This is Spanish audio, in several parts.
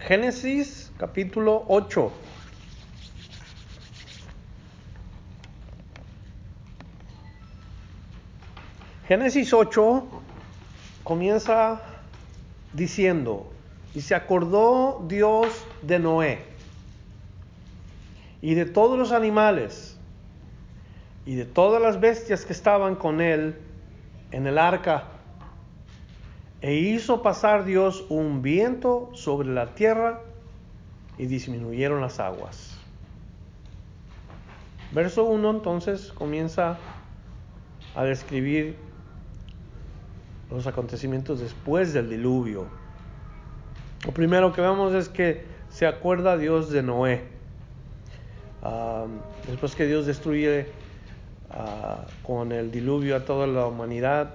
Génesis capítulo 8. Génesis 8 comienza diciendo, y se acordó Dios de Noé y de todos los animales y de todas las bestias que estaban con él en el arca. E hizo pasar Dios un viento sobre la tierra y disminuyeron las aguas. Verso 1 entonces comienza a describir los acontecimientos después del diluvio. Lo primero que vemos es que se acuerda Dios de Noé. Después que Dios destruye ah, con el diluvio a toda la humanidad,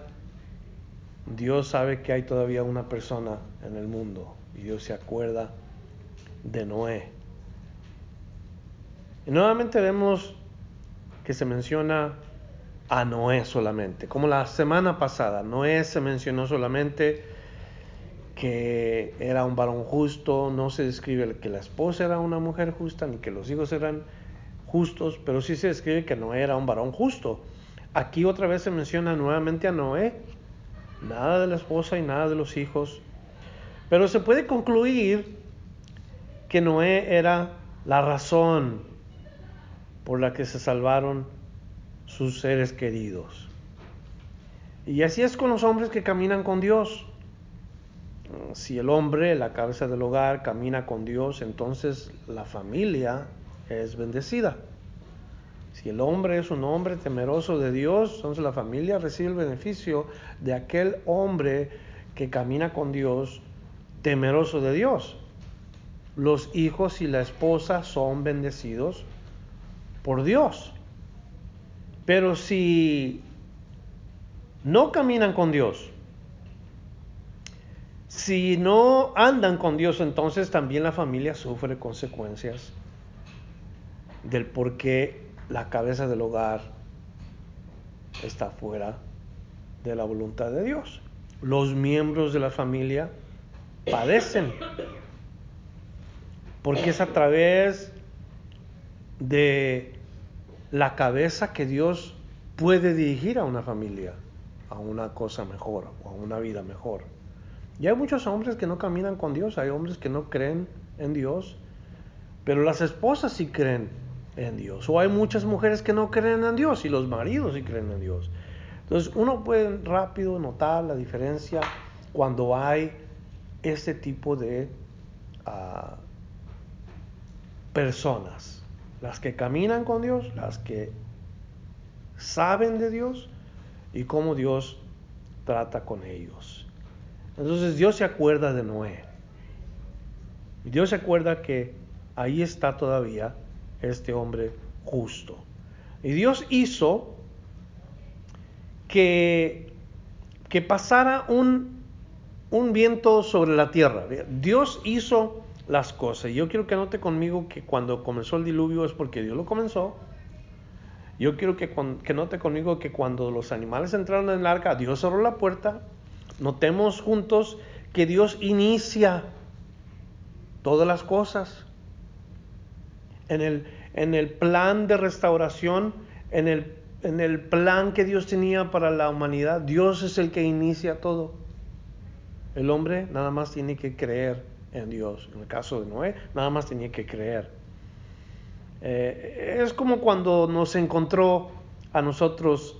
Dios sabe que hay todavía una persona en el mundo y Dios se acuerda de Noé. Y nuevamente vemos que se menciona a Noé solamente, como la semana pasada. Noé se mencionó solamente que era un varón justo, no se describe que la esposa era una mujer justa, ni que los hijos eran justos, pero sí se describe que Noé era un varón justo. Aquí otra vez se menciona nuevamente a Noé, nada de la esposa y nada de los hijos, pero se puede concluir que Noé era la razón por la que se salvaron sus seres queridos. Y así es con los hombres que caminan con Dios. Si el hombre, la cabeza del hogar, camina con Dios, entonces la familia es bendecida. Si el hombre es un hombre temeroso de Dios, entonces la familia recibe el beneficio de aquel hombre que camina con Dios, temeroso de Dios. Los hijos y la esposa son bendecidos por Dios. Pero si no caminan con Dios, si no andan con Dios, entonces también la familia sufre consecuencias del por qué la cabeza del hogar está fuera de la voluntad de Dios. Los miembros de la familia padecen porque es a través de la cabeza que Dios puede dirigir a una familia a una cosa mejor o a una vida mejor. Y hay muchos hombres que no caminan con Dios, hay hombres que no creen en Dios, pero las esposas sí creen en Dios. O hay muchas mujeres que no creen en Dios y los maridos sí creen en Dios. Entonces uno puede rápido notar la diferencia cuando hay este tipo de uh, personas. Las que caminan con Dios, las que saben de Dios y cómo Dios trata con ellos. Entonces Dios se acuerda de Noé. Dios se acuerda que ahí está todavía este hombre justo. Y Dios hizo que, que pasara un, un viento sobre la tierra. Dios hizo las cosas. Yo quiero que note conmigo que cuando comenzó el diluvio es porque Dios lo comenzó. Yo quiero que, que note conmigo que cuando los animales entraron en el arca, Dios cerró la puerta Notemos juntos que Dios inicia todas las cosas. En el, en el plan de restauración, en el, en el plan que Dios tenía para la humanidad, Dios es el que inicia todo. El hombre nada más tiene que creer en Dios. En el caso de Noé, nada más tenía que creer. Eh, es como cuando nos encontró a nosotros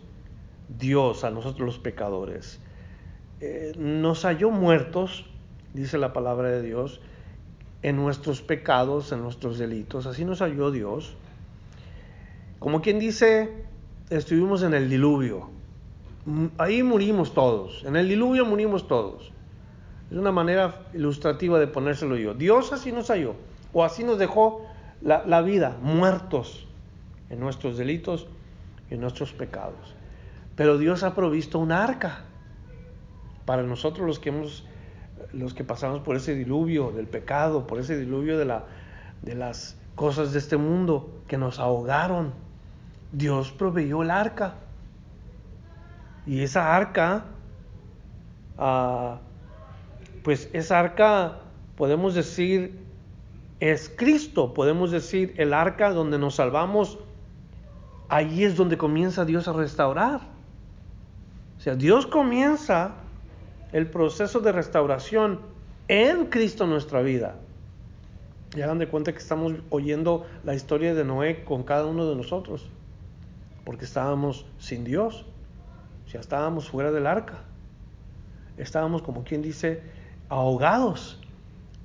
Dios, a nosotros los pecadores. Eh, nos halló muertos, dice la palabra de Dios, en nuestros pecados, en nuestros delitos. Así nos halló Dios. Como quien dice, estuvimos en el diluvio. Ahí murimos todos. En el diluvio murimos todos. Es una manera ilustrativa de ponérselo yo. Dios así nos halló. O así nos dejó la, la vida, muertos en nuestros delitos y en nuestros pecados. Pero Dios ha provisto un arca para nosotros los que hemos los que pasamos por ese diluvio del pecado, por ese diluvio de, la, de las cosas de este mundo que nos ahogaron, Dios proveyó el arca. Y esa arca, ah, pues esa arca podemos decir es Cristo, podemos decir el arca donde nos salvamos, ahí es donde comienza Dios a restaurar. O sea, Dios comienza el proceso de restauración en Cristo nuestra vida. Y hagan de cuenta que estamos oyendo la historia de Noé con cada uno de nosotros, porque estábamos sin Dios, sea, estábamos fuera del arca, estábamos como quien dice ahogados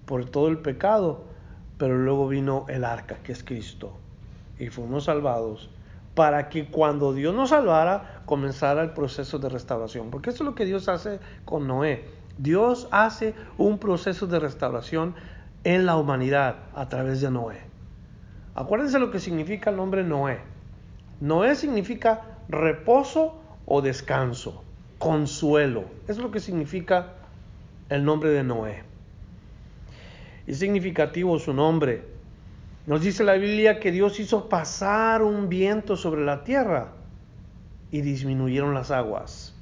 por todo el pecado, pero luego vino el arca, que es Cristo, y fuimos salvados para que cuando Dios nos salvara comenzara el proceso de restauración, porque eso es lo que Dios hace con Noé. Dios hace un proceso de restauración en la humanidad a través de Noé. Acuérdense lo que significa el nombre Noé. Noé significa reposo o descanso, consuelo. Es lo que significa el nombre de Noé. Es significativo su nombre. Nos dice la Biblia que Dios hizo pasar un viento sobre la tierra y disminuyeron las aguas.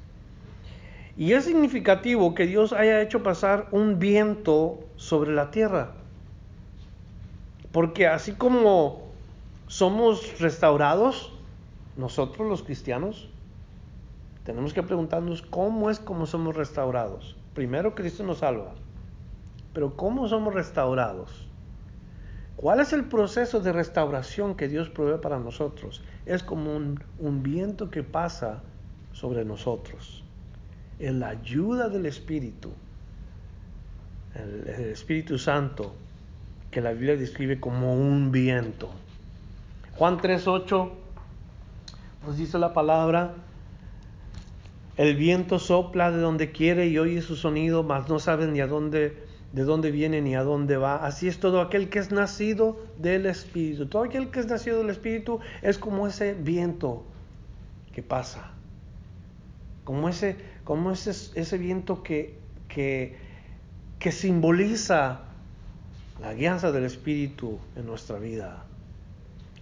Y es significativo que Dios haya hecho pasar un viento sobre la tierra. Porque así como somos restaurados, nosotros los cristianos, tenemos que preguntarnos cómo es como somos restaurados. Primero Cristo nos salva, pero ¿cómo somos restaurados? ¿Cuál es el proceso de restauración que Dios provee para nosotros? Es como un, viento que pasa sobre nosotros en la ayuda del Espíritu, el, el Espíritu Santo, que la Biblia describe como un viento. Juan 3.8 nos dice la palabra, el viento sopla de donde quiere y oye su sonido, mas no sabe ni a dónde, de dónde viene ni a dónde va. Así es todo aquel que es nacido del Espíritu. Todo aquel que es nacido del Espíritu es como ese viento que pasa. Como ese, como ese, ese viento que, que, que simboliza la guianza del Espíritu en nuestra vida.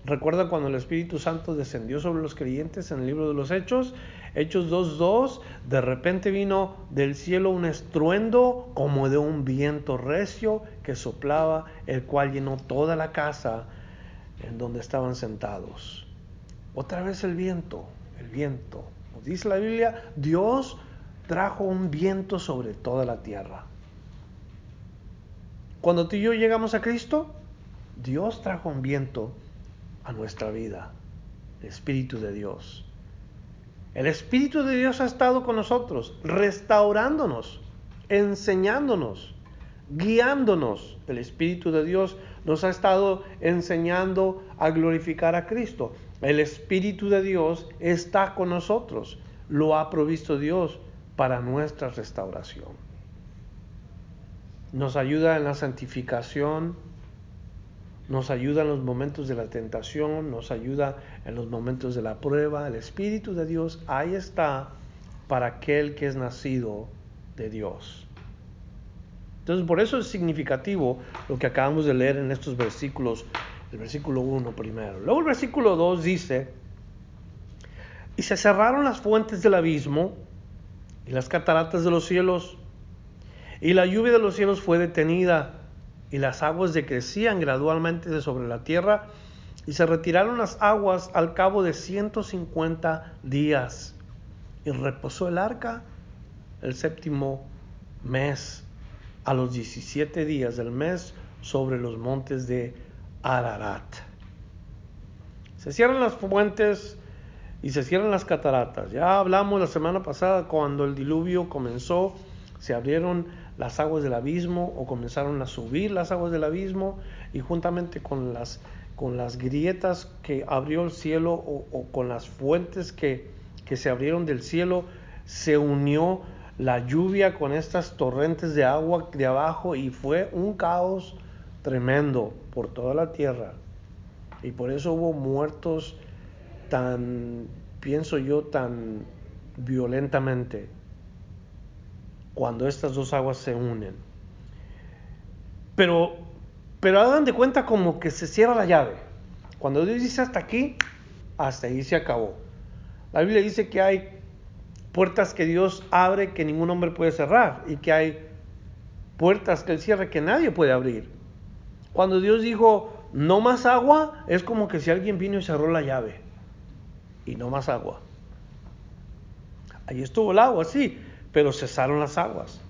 Recuerda cuando el Espíritu Santo descendió sobre los creyentes en el libro de los Hechos, Hechos 2.2, de repente vino del cielo un estruendo como de un viento recio que soplaba, el cual llenó toda la casa en donde estaban sentados. Otra vez el viento, el viento. Nos dice la Biblia, Dios trajo un viento sobre toda la tierra. Cuando tú y yo llegamos a Cristo, Dios trajo un viento a nuestra vida, el Espíritu de Dios. El Espíritu de Dios ha estado con nosotros, restaurándonos, enseñándonos, guiándonos. El Espíritu de Dios nos ha estado enseñando a glorificar a Cristo. El Espíritu de Dios está con nosotros. Lo ha provisto Dios para nuestra restauración. Nos ayuda en la santificación, nos ayuda en los momentos de la tentación, nos ayuda en los momentos de la prueba. El Espíritu de Dios ahí está para aquel que es nacido de Dios. Entonces, por eso es significativo lo que acabamos de leer en estos versículos, el versículo 1 primero. Luego el versículo 2 dice, y se cerraron las fuentes del abismo y las cataratas de los cielos, y la lluvia de los cielos fue detenida, y las aguas decrecían gradualmente de sobre la tierra, y se retiraron las aguas al cabo de 150 días, y reposó el arca el séptimo mes, a los 17 días del mes, sobre los montes de Ararat. Se cierran las fuentes y se cierran las cataratas. Ya hablamos la semana pasada cuando el diluvio comenzó, se abrieron las aguas del abismo o comenzaron a subir las aguas del abismo y juntamente con las, con las grietas que abrió el cielo o, con las fuentes que, que se abrieron del cielo, se unió la lluvia con estas torrentes de agua de abajo y fue un caos tremendo por toda la tierra. Y por eso hubo muertos tan, pienso yo, tan violentamente cuando estas dos aguas se unen. Pero, pero hagan de cuenta como que se cierra la llave. Cuando Dios dice hasta aquí, hasta ahí se acabó. La Biblia dice que hay puertas que Dios abre que ningún hombre puede cerrar y que hay puertas que Él cierra que nadie puede abrir. Cuando Dios dijo, no más agua, es como que si alguien vino y cerró la llave. Y no más agua. Ahí estuvo el agua, sí, pero cesaron las aguas.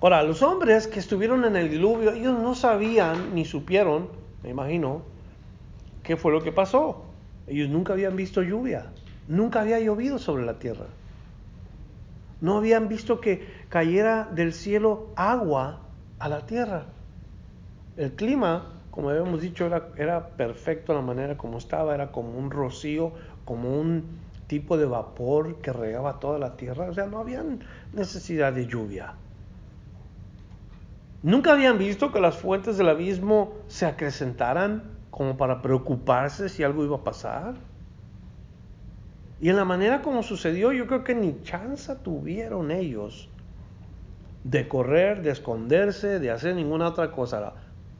Ahora, los hombres que estuvieron en el diluvio, ellos no sabían ni supieron, me imagino, qué fue lo que pasó. Ellos nunca habían visto lluvia, nunca había llovido sobre la tierra. No habían visto que cayera del cielo agua a la tierra. El clima, como habíamos dicho, era, era perfecto la manera como estaba, era como un rocío, como un tipo de vapor que regaba toda la tierra. O sea, no había necesidad de lluvia. Nunca habían visto que las fuentes del abismo se acrecentaran como para preocuparse si algo iba a pasar. Y en la manera como sucedió, yo creo que ni chance tuvieron ellos de correr, de esconderse, de hacer ninguna otra cosa.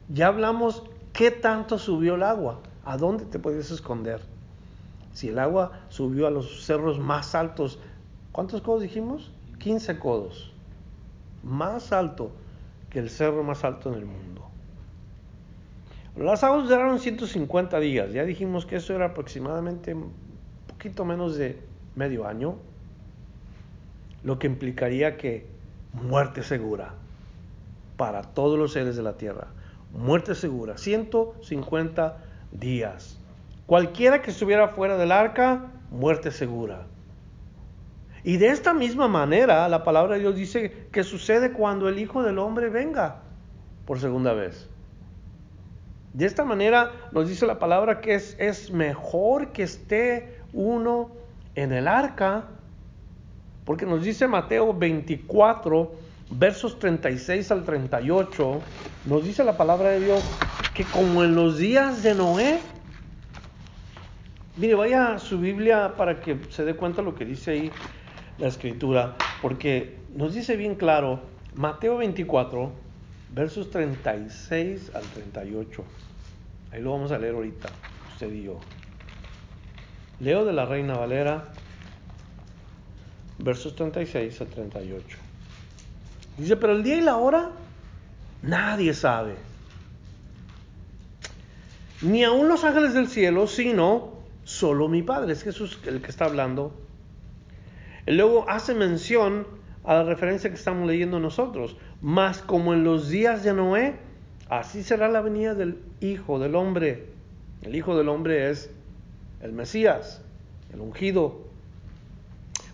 Ya hablamos qué tanto subió el agua, a dónde te puedes esconder. Si el agua subió a los cerros más altos, ¿cuántos codos dijimos? 15 codos. Más alto que el cerro más alto en el mundo. Las aguas duraron 150 días. Ya dijimos que eso era aproximadamente un poquito menos de medio año. Lo que implicaría que muerte segura para todos los seres de la tierra. Muerte segura. 150 días. Cualquiera que estuviera fuera del arca, muerte segura. Y de esta misma manera, la palabra de Dios dice que sucede cuando el Hijo del Hombre venga por segunda vez. De esta manera nos dice la palabra que es, es mejor que esté uno en el arca, porque nos dice Mateo 24, versos 36 al 38, nos dice la palabra de Dios que como en los días de Noé, Mire, vaya a su Biblia para que se dé cuenta lo que dice ahí la escritura, porque nos dice bien claro, Mateo 24, versos 36 al 38. Ahí lo vamos a leer ahorita, usted y yo. Leo de la Reina Valera, versos 36 al 38. Dice, pero el día y la hora nadie sabe. Ni aun los ángeles del cielo, sino solo mi Padre. Es Jesús el que está hablando. Luego hace mención a la referencia que estamos leyendo nosotros. Más como en los días de Noé, así será la venida del Hijo del Hombre. El Hijo del Hombre es el Mesías, el ungido.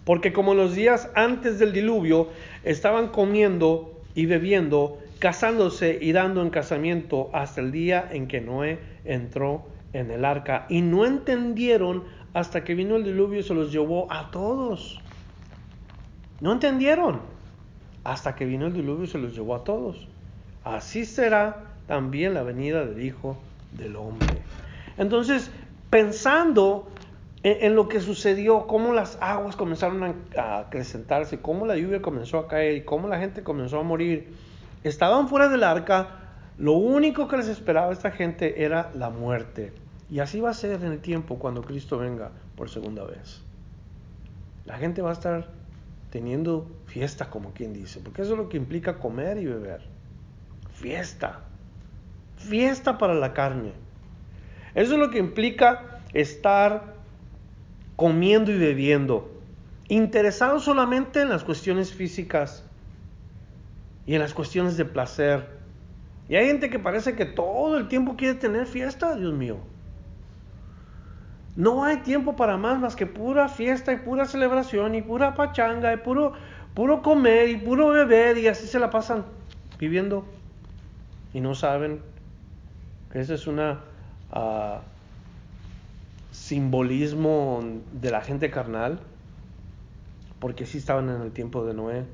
Porque como en los días antes del diluvio estaban comiendo y bebiendo, casándose y dando en casamiento hasta el día en que Noé entró en el arca y no entendieron hasta que vino el diluvio y se los llevó a todos. No entendieron hasta que vino el diluvio y se los llevó a todos. Así será también la venida del Hijo del Hombre. Entonces, pensando en, lo que sucedió, cómo las aguas comenzaron a, acrecentarse, cómo la lluvia comenzó a caer y cómo la gente comenzó a morir, estaban fuera del arca, lo único que les esperaba a esta gente era la muerte. Y así va a ser en el tiempo cuando Cristo venga por segunda vez. La gente va a estar teniendo fiesta, como quien dice, porque eso es lo que implica comer y beber. Fiesta. Fiesta para la carne. Eso es lo que implica estar comiendo y bebiendo, interesado solamente en las cuestiones físicas y en las cuestiones de placer. Y hay gente que parece que todo el tiempo quiere tener fiesta, Dios mío. No hay tiempo para más más que pura fiesta y pura celebración y pura pachanga y puro, puro comer y puro beber y así se la pasan viviendo y no saben que ese es un uh, simbolismo de la gente carnal porque sí estaban en el tiempo de Noé.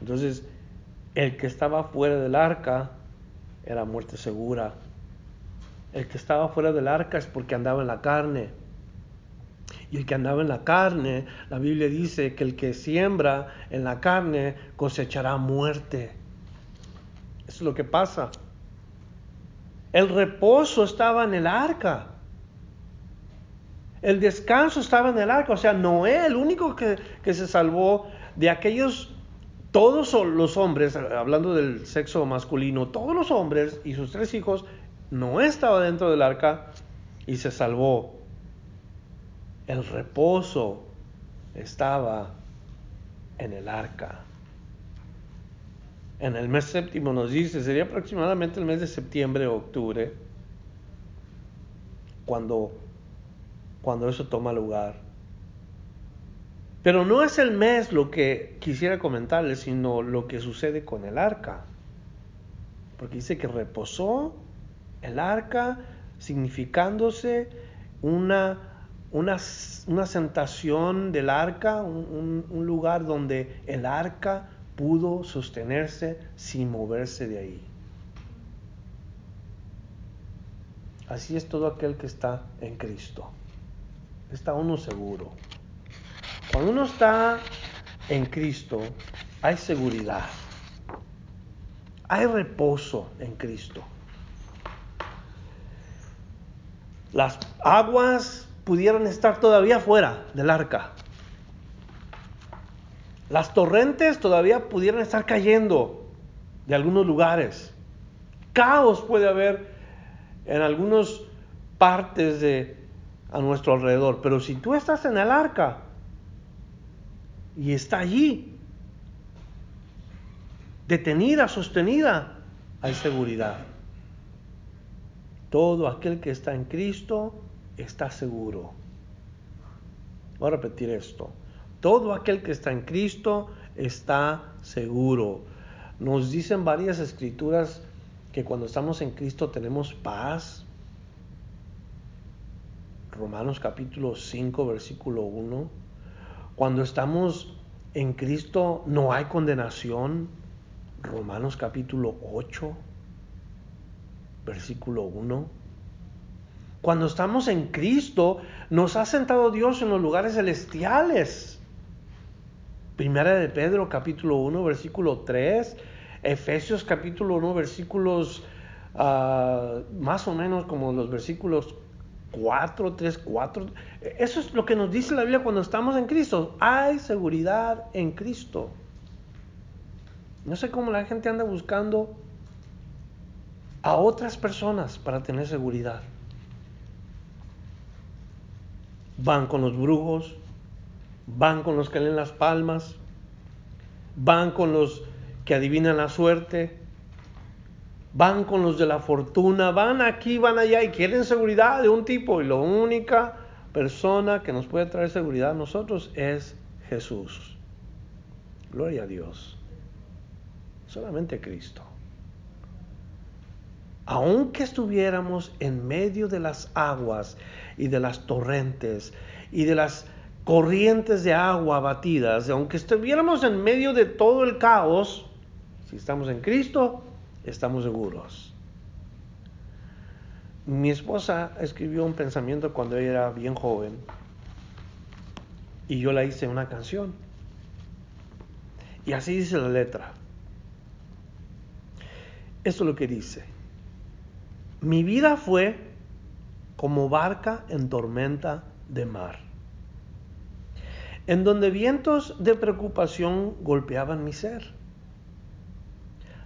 Entonces, el que estaba fuera del arca era muerte segura el que estaba fuera del arca es porque andaba en la carne. Y el que andaba en la carne, la Biblia dice que el que siembra en la carne cosechará muerte. Eso es lo que pasa. El reposo estaba en el arca. El descanso estaba en el arca. O sea, Noé, el único que, que se salvó de aquellos todos los hombres, hablando del sexo masculino, todos los hombres y sus tres hijos, no estaban dentro del arca y se salvó. El reposo estaba en el arca. En el mes séptimo nos dice, sería aproximadamente el mes de septiembre o octubre, cuando, cuando eso toma lugar. Pero no es el mes lo que quisiera comentarles, sino lo que sucede con el arca. Porque dice que reposó el arca, significándose una, una, una sentación del arca, un, un lugar donde el arca pudo sostenerse sin moverse de ahí. Así es todo aquel que está en Cristo. Está uno seguro. Cuando uno está en Cristo, hay seguridad. Hay reposo en Cristo. Las aguas pudieron estar todavía fuera del arca. Las torrentes todavía pudieran estar cayendo de algunos lugares. Caos puede haber en algunas partes de a nuestro alrededor, pero si tú estás en el arca y está allí, detenida, sostenida, hay seguridad. Todo aquel que está en Cristo está seguro. Voy a repetir esto. Todo aquel que está en Cristo está seguro. Nos dicen varias escrituras que cuando estamos en Cristo tenemos paz. Romanos capítulo 5, versículo 1. Cuando estamos en Cristo no hay condenación. Romanos capítulo 8, versículo 1. Cuando estamos en Cristo, nos ha sentado Dios en los lugares celestiales. Primera de Pedro capítulo 1 versículo 3, Efesios capítulo 1 versículos uh, más o menos como los versículos 4, 3, 4. Eso es lo que nos dice la Biblia cuando estamos en Cristo. Hay seguridad en Cristo. No sé cómo la gente anda buscando a otras personas para tener seguridad. Van con los brujos, van con los que leen las palmas, van con los que adivinan la suerte, van con los de la fortuna, van aquí, van allá y quieren seguridad de un tipo y la única persona que nos puede traer seguridad a nosotros es Jesús. Gloria a Dios. Solamente Cristo. Aunque estuviéramos en medio de las aguas y de las torrentes y de las corrientes de agua batidas, aunque estuviéramos en medio de todo el caos, si estamos en Cristo, estamos seguros. Mi esposa escribió un pensamiento cuando ella era bien joven y yo la hice una canción. Y así dice la letra. Esto es lo que dice. Mi vida fue como barca en tormenta de mar en donde vientos de preocupación golpeaban mi ser.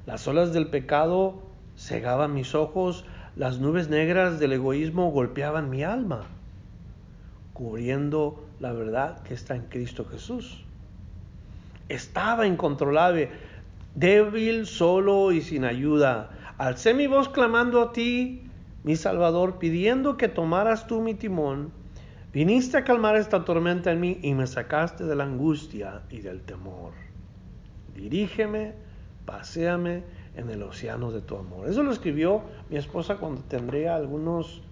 Las olas del pecado cegaban mis ojos, las nubes negras del egoísmo golpeaban mi alma, cubriendo la verdad que está en Cristo Jesús. Estaba incontrolable, débil, solo y sin ayuda. Alcé mi voz clamando a ti, mi Salvador, pidiendo que tomaras tú mi timón Viniste a calmar esta tormenta en mí y me sacaste de la angustia y del temor. Dirígeme, paséame en el océano de tu amor. Eso lo escribió mi esposa cuando tendría algunos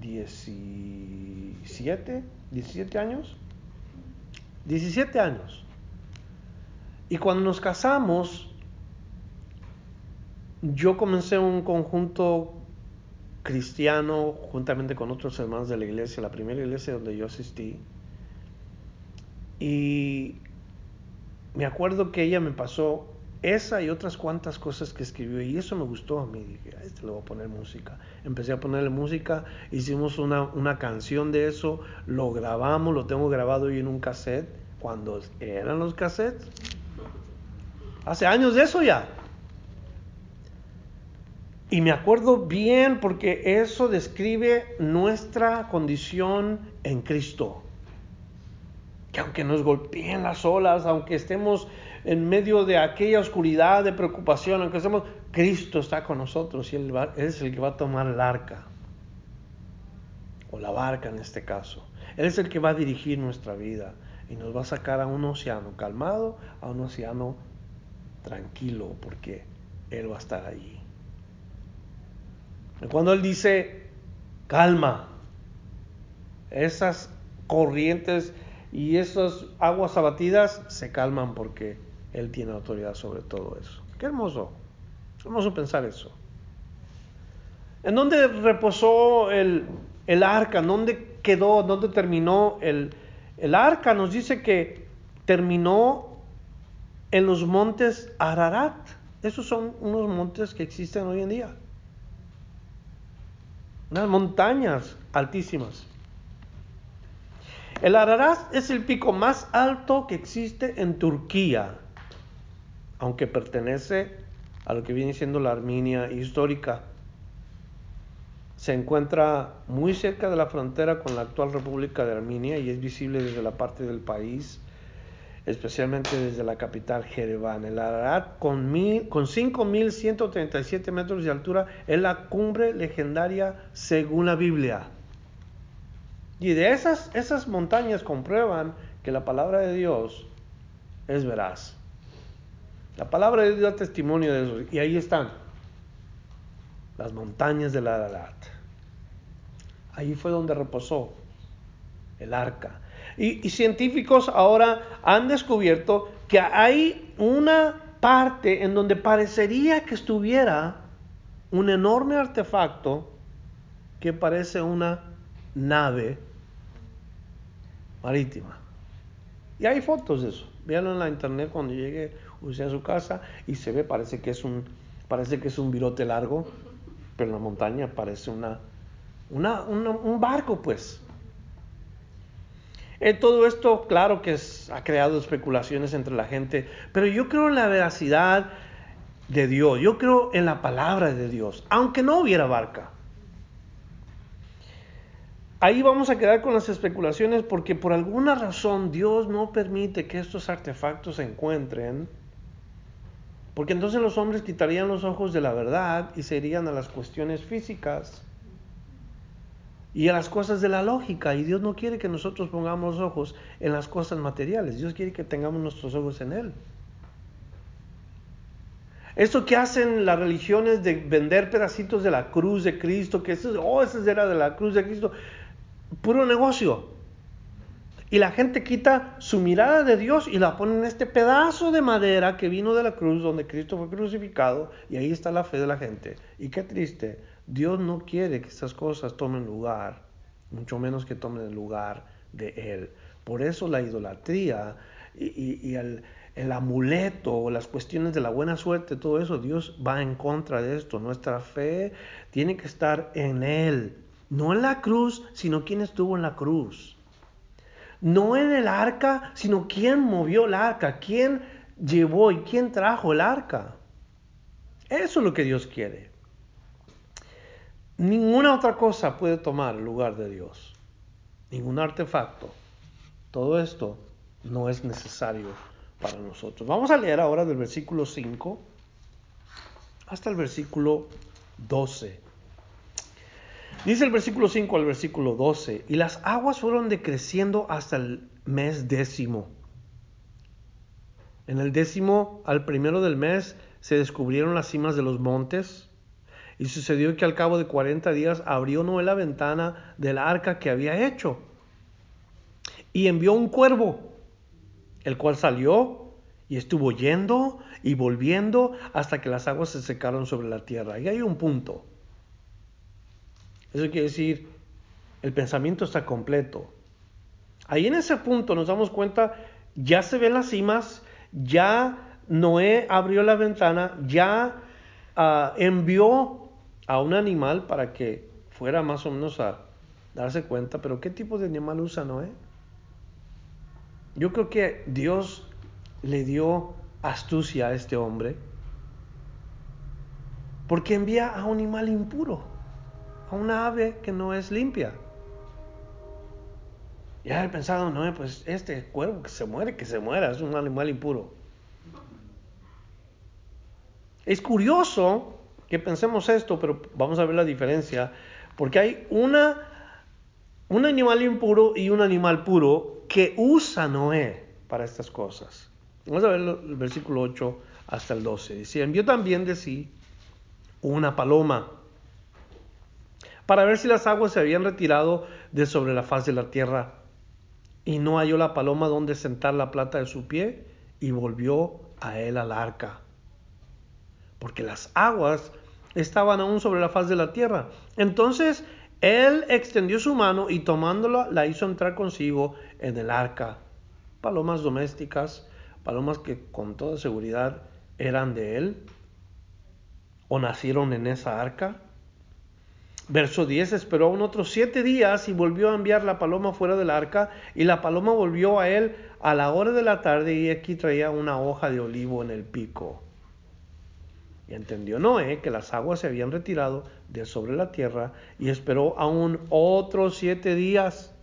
17, 17 años. 17 años. Y cuando nos casamos, yo comencé un conjunto cristiano juntamente con otros hermanos de la iglesia, la primera iglesia donde yo asistí. Y me acuerdo que ella me pasó esa y otras cuantas cosas que escribió y eso me gustó a mí. Dije, a este le voy a poner música. Empecé a ponerle música, hicimos una, una canción de eso, lo grabamos, lo tengo grabado hoy en un cassette, cuando eran los cassettes. Hace años de eso ya. Y me acuerdo bien porque eso describe nuestra condición en Cristo. Que aunque nos golpeen las olas, aunque estemos en medio de aquella oscuridad de preocupación, aunque estemos, Cristo está con nosotros y Él, es el que va a tomar el arca, o la barca en este caso. Él es el que va a dirigir nuestra vida y nos va a sacar a un océano calmado, a un océano tranquilo, porque Él va a estar allí. Cuando Él dice, calma, esas corrientes y esas aguas abatidas se calman porque Él tiene autoridad sobre todo eso. Qué hermoso, hermoso pensar eso. ¿En dónde reposó el, el arca? ¿Dónde quedó? ¿Dónde terminó el, el arca? Nos dice que terminó en los montes Ararat. Esos son unos montes que existen hoy en día unas montañas altísimas. El Ararat es el pico más alto que existe en Turquía, aunque pertenece a lo que viene siendo la Armenia histórica. Se encuentra muy cerca de la frontera con la actual República de Armenia y es visible desde la parte del país especialmente desde la capital Jereván. El Ararat, con, con 5.137 metros de altura, es la cumbre legendaria según la Biblia. Y de esas, esas montañas comprueban que la palabra de Dios es veraz. La palabra de Dios da testimonio de eso. Y ahí están las montañas del Ararat. Ahí fue donde reposó el arca. Y, científicos ahora han descubierto que hay una parte en donde parecería que estuviera un enorme artefacto que parece una nave marítima. Y hay fotos de eso. Véanlo en la internet cuando llegue usted a su casa y se ve, parece que es un, parece que es un virote largo, pero en la montaña parece una, una un barco, pues. Todo esto, claro que ha creado especulaciones entre la gente, pero yo creo en la veracidad de Dios, yo creo en la palabra de Dios, aunque no hubiera barca. Ahí vamos a quedar con las especulaciones porque por alguna razón Dios no permite que estos artefactos se encuentren, porque entonces los hombres quitarían los ojos de la verdad y se irían a las cuestiones físicas y a las cosas de la lógica. Y Dios no quiere que nosotros pongamos ojos en las cosas materiales. Dios quiere que tengamos nuestros ojos en Él. Esto que hacen las religiones de vender pedacitos de la cruz de Cristo, que eso, oh, esa era de la cruz de Cristo, puro negocio. Y la gente quita su mirada de Dios y la pone en este pedazo de madera que vino de la cruz donde Cristo fue crucificado y ahí está la fe de la gente. Y qué triste, Dios no quiere que estas cosas tomen lugar, mucho menos que tomen el lugar de Él. Por eso la idolatría y, el, amuleto o las cuestiones de la buena suerte, todo eso, Dios va en contra de esto. Nuestra fe tiene que estar en Él, no en la cruz, sino quien estuvo en la cruz. No en el arca, sino quién movió el arca, quién llevó y quién trajo el arca. Eso es lo que Dios quiere. Ninguna otra cosa puede tomar el lugar de Dios. Ningún artefacto. Todo esto no es necesario para nosotros. Vamos a leer ahora del versículo 5 hasta el versículo 12. Dice el versículo 5 al versículo 12, y las aguas fueron decreciendo hasta el mes décimo. En el décimo al primero del mes se descubrieron las cimas de los montes y sucedió que al cabo de cuarenta días abrió Noé la ventana del arca que había hecho y envió un cuervo, el cual salió y estuvo yendo y volviendo hasta que las aguas se secaron sobre la tierra. Y hay un punto. Eso quiere decir, el pensamiento está completo. Ahí en ese punto nos damos cuenta, ya se ven las cimas, ya Noé abrió la ventana, ya ah, envió a un animal para que fuera más o menos a darse cuenta, pero ¿qué tipo de animal usa Noé? Yo creo que Dios le dio astucia a este hombre? Porque envía a un animal impuro, a una ave que no es limpia. Ya he pensado, no, pues este cuervo que se muere, que se muera, es un animal impuro. Es curioso que pensemos esto, pero vamos a ver la diferencia, porque hay una, un animal impuro y un animal puro que usa Noé para estas cosas. Vamos a ver el versículo 8 hasta el 12. Dice, envió también de sí una paloma para ver si las aguas se habían retirado de sobre la faz de la tierra. Y no halló la paloma donde sentar la plata de su pie y volvió a él al arca. Porque las aguas estaban aún sobre la faz de la tierra. Entonces él extendió su mano y tomándola la hizo entrar consigo en el arca. Palomas domésticas, palomas que con toda seguridad eran de él o nacieron en esa arca. Verso 10, esperó aún otros siete días y volvió a enviar la paloma fuera del arca, y la paloma volvió a él a la hora de la tarde, y aquí traía una hoja de olivo en el pico. Y entendió Noé que las aguas se habían retirado de sobre la tierra, y esperó aún otros siete días,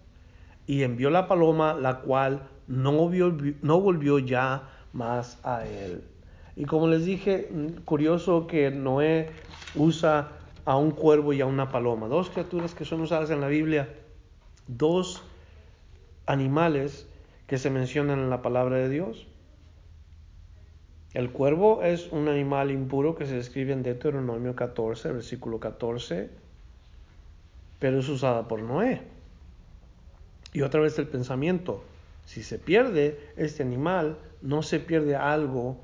y envió la paloma, la cual no, volvió ya más a él. Y como les dije, curioso que Noé usa a un cuervo y a una paloma, dos criaturas que son usadas en la Biblia, dos animales que se mencionan en la palabra de Dios. El cuervo es un animal impuro que se describe en Deuteronomio 14, versículo 14, pero es usada por Noé. Y otra vez el pensamiento, si se pierde este animal, no se pierde algo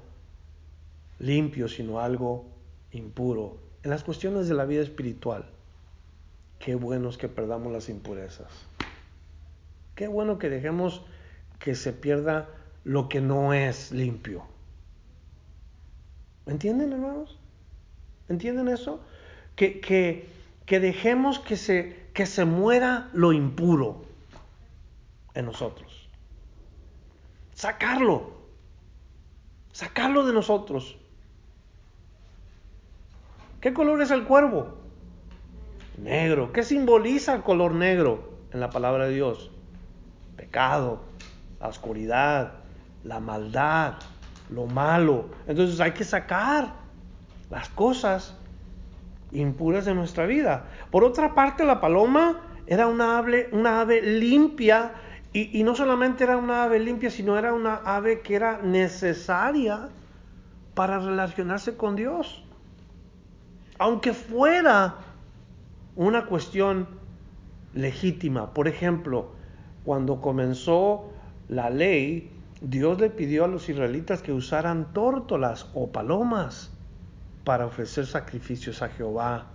limpio, sino algo impuro. En las cuestiones de la vida espiritual, qué bueno es que perdamos las impurezas. Qué bueno que dejemos que se pierda lo que no es limpio. ¿Entienden, hermanos? ¿Entienden eso? Que, que, que dejemos que se, que se muera lo impuro en nosotros. Sacarlo. Sacarlo de nosotros. ¿Qué color es el cuervo? Negro. ¿Qué simboliza el color negro en la palabra de Dios? Pecado, la oscuridad, la maldad, lo malo. Entonces hay que sacar las cosas impuras de nuestra vida. Por otra parte, la paloma era una ave, una ave limpia y, y, no solamente era una ave limpia, sino era una ave que era necesaria para relacionarse con Dios aunque fuera una cuestión legítima. Por ejemplo, cuando comenzó la ley, Dios le pidió a los israelitas que usaran tórtolas o palomas para ofrecer sacrificios a Jehová.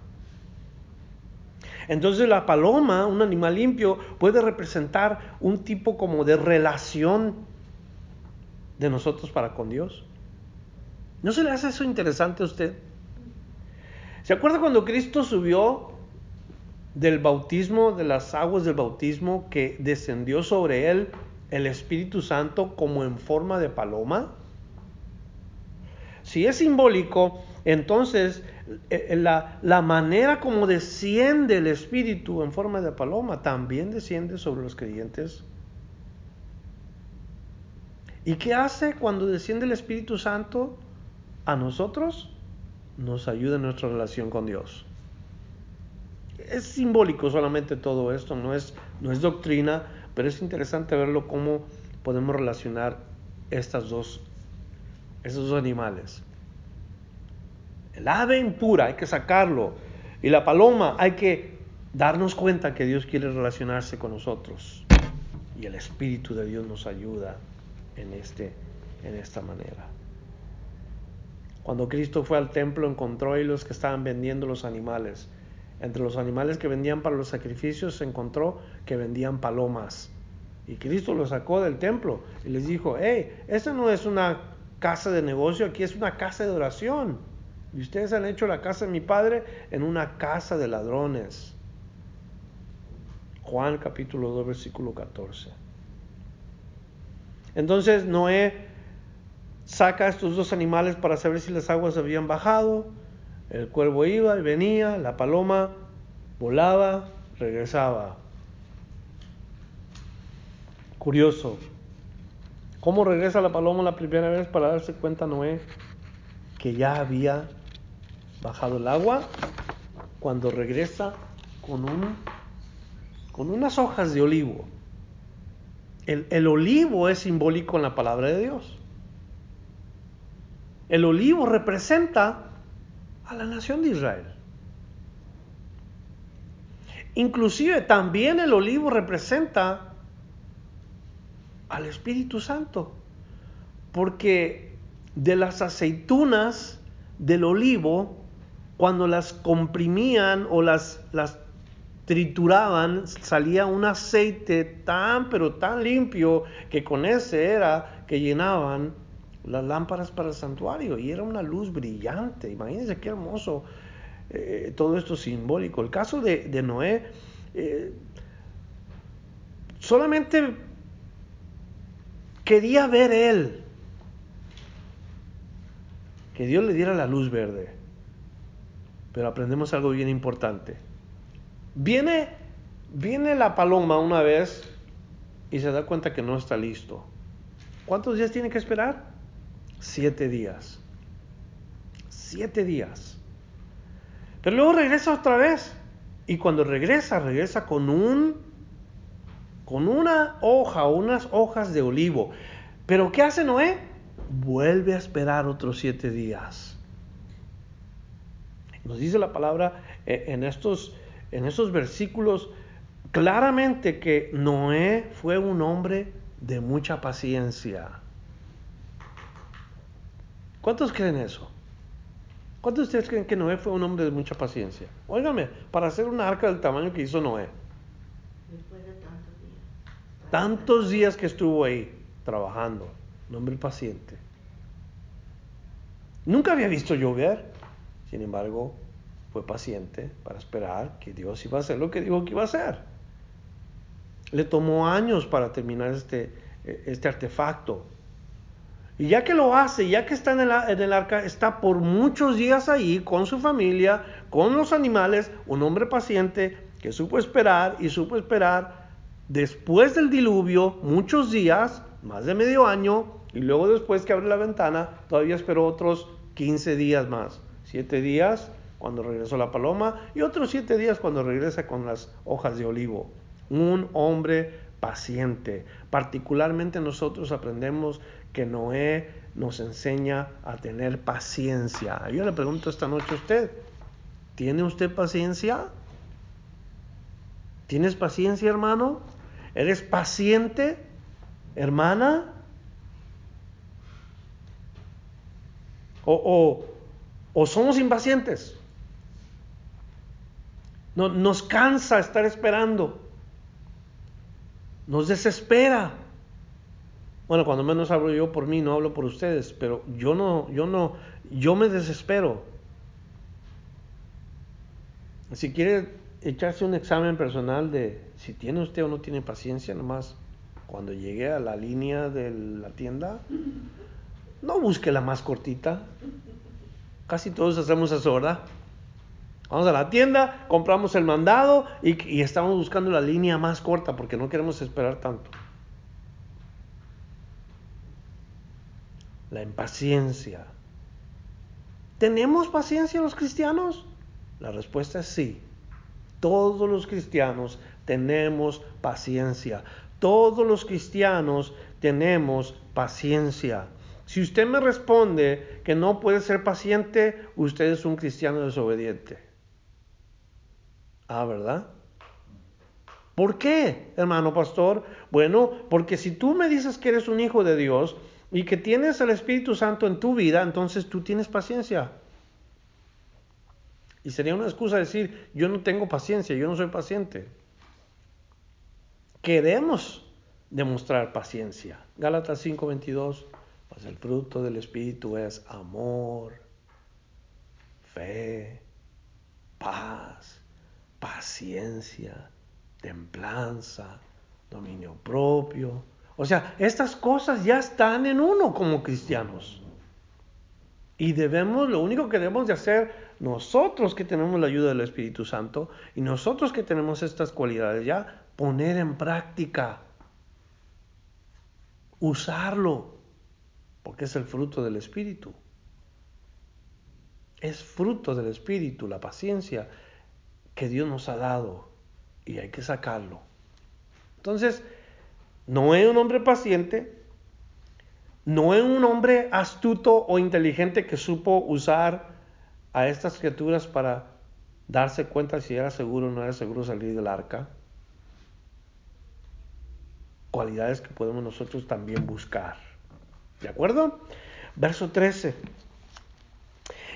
Entonces la paloma, un animal limpio, puede representar un tipo como de relación de nosotros para con Dios. ¿No se le hace eso interesante a usted? ¿Se acuerda cuando Cristo subió del bautismo, de las aguas del bautismo, que descendió sobre él el Espíritu Santo como en forma de paloma? Si es simbólico, entonces eh, eh, la, manera como desciende el Espíritu en forma de paloma también desciende sobre los creyentes. ¿Y qué hace cuando desciende el Espíritu Santo a nosotros? nos ayuda en nuestra relación con Dios. Es simbólico solamente todo esto, no es, no es doctrina, pero es interesante verlo cómo podemos relacionar estas dos, estos dos animales. El ave impura hay que sacarlo y la paloma hay que darnos cuenta que Dios quiere relacionarse con nosotros y el Espíritu de Dios nos ayuda en, este, en esta manera. Cuando Cristo fue al templo encontró ahí los que estaban vendiendo los animales. Entre los animales que vendían para los sacrificios se encontró que vendían palomas. Y Cristo los sacó del templo y les dijo, hey, esta no es una casa de negocio, aquí es una casa de oración. Y ustedes han hecho la casa de mi padre en una casa de ladrones. Juan capítulo 2 versículo 14. Entonces Noé saca a estos dos animales para saber si las aguas habían bajado. El cuervo iba y venía, la paloma volaba, regresaba. Curioso. ¿Cómo regresa la paloma la primera vez para darse cuenta Noé que ya había bajado el agua? Cuando regresa con, un, con unas hojas de olivo. El, el olivo es simbólico en la palabra de Dios. El olivo representa a la nación de Israel. Inclusive también el olivo representa al Espíritu Santo, porque de las aceitunas del olivo, cuando las comprimían o las, las trituraban, salía un aceite tan, pero tan limpio que con ese era que llenaban las lámparas para el santuario y era una luz brillante. Imagínense qué hermoso eh, todo esto simbólico. El caso de, Noé, eh, solamente quería ver él que Dios le diera la luz verde. Pero aprendemos algo bien importante. Viene, viene la paloma una vez y se da cuenta que no está listo. ¿Cuántos días tiene que esperar? Siete días. Siete días. Pero luego regresa otra vez. Y cuando regresa, regresa con un con una hoja unas hojas de olivo. Pero ¿qué hace Noé? Vuelve a esperar otros siete días. Nos dice la palabra eh, en estos, en estos versículos claramente que Noé fue un hombre de mucha paciencia. ¿Cuántos creen eso? ¿Cuántos de ustedes creen que Noé fue un hombre de mucha paciencia? Óigame, para hacer una arca del tamaño que hizo Noé. Después de tantos días. Tantos días que estuvo ahí trabajando. Un hombre paciente. Nunca había visto llover. Sin embargo, fue paciente para esperar que Dios iba a hacer lo que dijo que iba a hacer. Le tomó años para terminar este, este artefacto. Y ya que lo hace, ya que está en el, arca, está por muchos días ahí con su familia, con los animales, un hombre paciente que supo esperar y supo esperar después del diluvio, muchos días, más de medio año, y luego después que abre la ventana, todavía esperó otros 15 días más. Siete días cuando regresó la paloma y otros siete días cuando regresa con las hojas de olivo. Un hombre paciente. Particularmente nosotros aprendemos que Noé nos enseña a tener paciencia. Yo le pregunto esta noche a usted, ¿tiene usted paciencia? ¿Tienes paciencia, hermano? ¿Eres paciente, hermana? ¿O, o, somos impacientes? No, nos cansa estar esperando. Nos desespera. Bueno, cuando menos hablo yo por mí, no hablo por ustedes, pero yo no, yo no, yo me desespero. Si quiere echarse un examen personal de si tiene usted o no tiene paciencia, nomás cuando llegue a la línea de la tienda, no busque la más cortita. Casi todos hacemos eso, ¿verdad? Vamos a la tienda, compramos el mandado y, y estamos buscando la línea más corta porque no queremos esperar tanto. La impaciencia. ¿Tenemos paciencia los cristianos? La respuesta es sí. Todos los cristianos tenemos paciencia. Todos los cristianos tenemos paciencia. Si usted me responde que no puede ser paciente, usted es un cristiano desobediente. Ah, ¿verdad? ¿Por qué, hermano pastor? Bueno, porque si tú me dices que eres un hijo de Dios, y que tienes el Espíritu Santo en tu vida, entonces tú tienes paciencia. Y sería una excusa decir, yo no tengo paciencia, yo no soy paciente. Queremos demostrar paciencia. Gálatas 5:22, pues el fruto del Espíritu es amor, fe, paz, paciencia, templanza, dominio propio. O sea, estas cosas ya están en uno como cristianos. Y debemos, lo único que debemos de hacer nosotros que tenemos la ayuda del Espíritu Santo y nosotros que tenemos estas cualidades ya, poner en práctica, usarlo, porque es el fruto del Espíritu. Es fruto del Espíritu, la paciencia que Dios nos ha dado y hay que sacarlo. Entonces, no es un hombre paciente, no es un hombre astuto o inteligente que supo usar a estas criaturas para darse cuenta si era seguro o no era seguro salir del arca. Cualidades que podemos nosotros también buscar. ¿De acuerdo? Verso 13.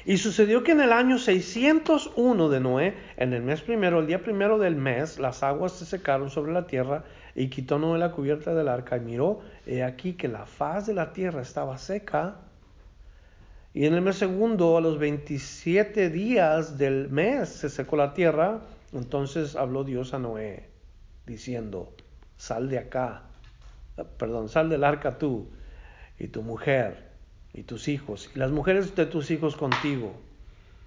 Y sucedió que en el año 601 de Noé, en el mes primero, el día primero del mes, las aguas se secaron sobre la tierra y quitó Noé la cubierta del arca y miró, he aquí que la faz de la tierra estaba seca. Y en el mes segundo, a los 27 días del mes, se secó la tierra. Entonces habló Dios a Noé, diciendo, sal de acá, perdón, sal del arca tú y tu mujer y tus hijos, y las mujeres de tus hijos contigo.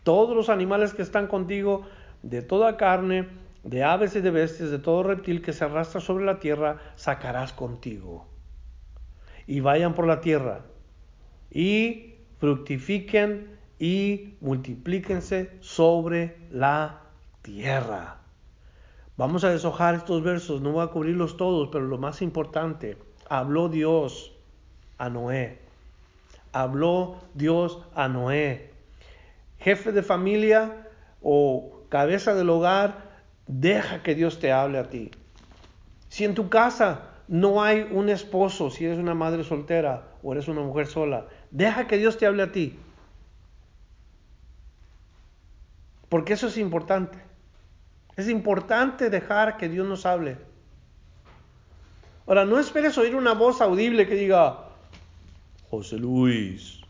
Todos los animales que están contigo, de toda carne, de aves y de bestias, de todo reptil que se arrastra sobre la tierra, sacarás contigo. Y vayan por la tierra, y fructifiquen y multiplíquense sobre la tierra. Vamos a deshojar estos versos, no voy a cubrirlos todos, pero lo más importante, habló Dios a Noé habló Dios a Noé. Jefe de familia o cabeza del hogar, deja que Dios te hable a ti. Si en tu casa no hay un esposo, si eres una madre soltera o eres una mujer sola, deja que Dios te hable a ti. Porque eso es importante. Es importante dejar que Dios nos hable. Ahora, no esperes oír una voz audible que diga, José Luis.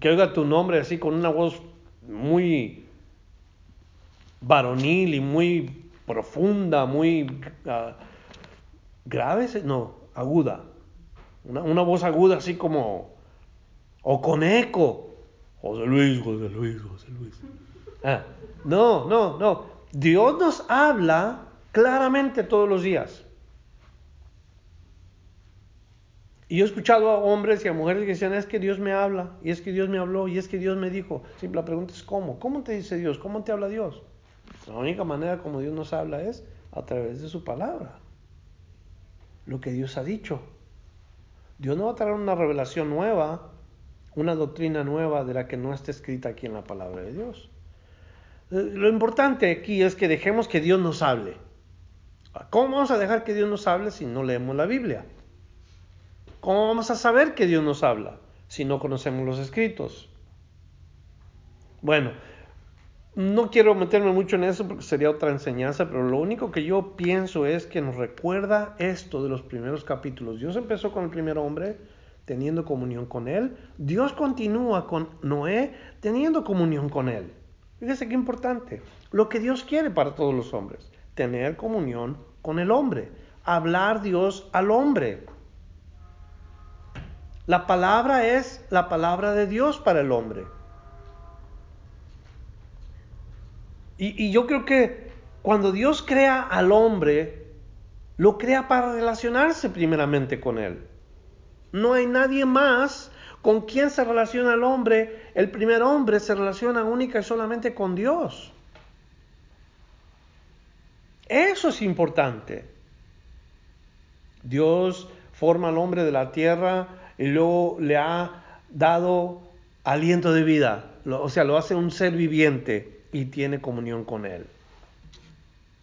Que oiga tu nombre así con una voz muy varonil y muy profunda, muy ah, grave, no, aguda. Una, voz aguda así como, o con eco. José Luis, José Luis, José Luis. Ah, no, no, no. Dios nos habla claramente todos los días. Y yo he escuchado a hombres y a mujeres que decían, es que Dios me habla, y es que Dios me habló, y es que Dios me dijo. Sí, la pregunta es ¿cómo? ¿Cómo te dice Dios? ¿Cómo te habla Dios? La única manera como Dios nos habla es a través de su palabra. Lo que Dios ha dicho. Dios no va a traer una revelación nueva, una doctrina nueva de la que no esté escrita aquí en la palabra de Dios. Eh, lo importante aquí es que dejemos que Dios nos hable. ¿Cómo vamos a dejar que Dios nos hable si no leemos la Biblia? ¿Cómo vamos a saber que Dios nos habla si no conocemos los escritos? Bueno, no quiero meterme mucho en eso porque sería otra enseñanza, pero lo único que yo pienso es que nos recuerda esto de los primeros capítulos. Dios empezó con el primer hombre teniendo comunión con él. Dios continúa con Noé teniendo comunión con él. Fíjese qué importante. Lo que Dios quiere para todos los hombres, tener comunión con el hombre, hablar Dios al hombre. La palabra es la palabra de Dios para el hombre. Y, yo creo que cuando Dios crea al hombre, lo crea para relacionarse primeramente con él. No hay nadie más con quien se relaciona el hombre. El primer hombre se relaciona única y solamente con Dios. Eso es importante. Dios forma al hombre de la tierra y luego le ha dado aliento de vida, o sea, lo hace un ser viviente y tiene comunión con él.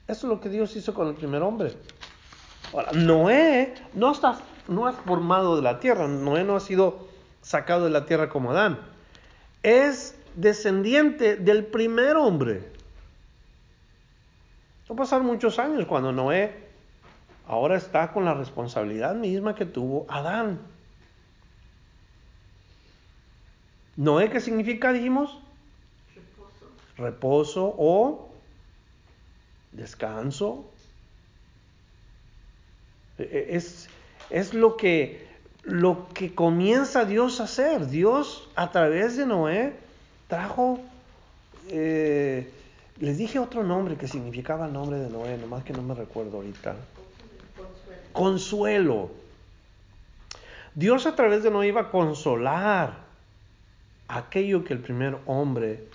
Eso es lo que Dios hizo con el primer hombre. Ahora, Noé no, está, no es formado de la tierra, Noé no ha sido sacado de la tierra como Adán, es descendiente del primer hombre. Va a pasar muchos años cuando Noé ahora está con la responsabilidad misma que tuvo Adán. Noé, ¿qué significa, dijimos? Reposo. O descanso. E, es, es lo, que, lo que comienza Dios a hacer. Dios a través de Noé trajo, eh, les dije otro nombre que significaba el nombre de Noé, nomás que no me recuerdo ahorita. Consuelo. Consuelo. Dios a través de Noé iba a consolar aquello que el primer hombre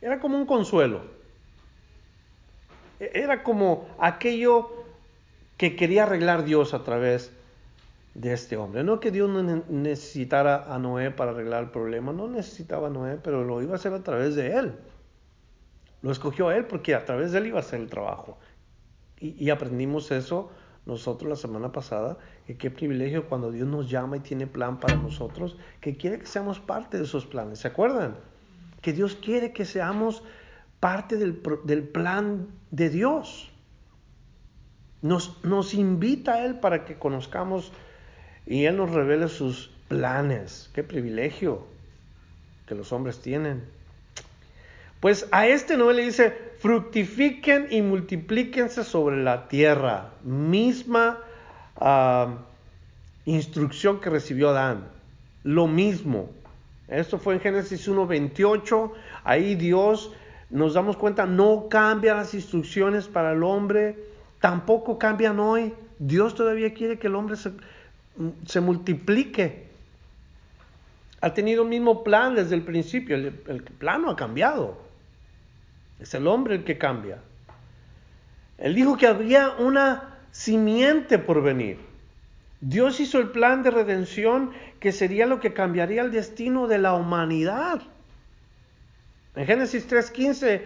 Era como un consuelo. E-, era como aquello que quería arreglar Dios a través de este hombre. No que Dios no necesitara a Noé para arreglar el problema, no necesitaba a Noé, pero lo iba a hacer a través de él. Lo escogió a él porque a través de él iba a hacer el trabajo. Y, aprendimos eso nosotros la semana pasada, que qué privilegio cuando Dios nos llama y tiene plan para nosotros, que quiere que seamos parte de esos planes. ¿Se acuerdan? Que Dios quiere que seamos parte del, plan de Dios. Nos, invita a Él para que conozcamos y Él nos revele sus planes. Qué privilegio que los hombres tienen. Pues a este no le dice, fructifiquen y multiplíquense sobre la tierra. Misma ah, instrucción que recibió Adán. Lo mismo. Esto fue en Génesis 1.28. Ahí Dios, nos damos cuenta, no cambia las instrucciones para el hombre. Tampoco cambian hoy. Dios todavía quiere que el hombre se, multiplique. Ha tenido el mismo plan desde el principio. El, el plan ha cambiado. Es el hombre el que cambia. Él dijo que había una simiente por venir. Dios hizo el plan de redención que sería lo que cambiaría el destino de la humanidad. En Génesis 3:15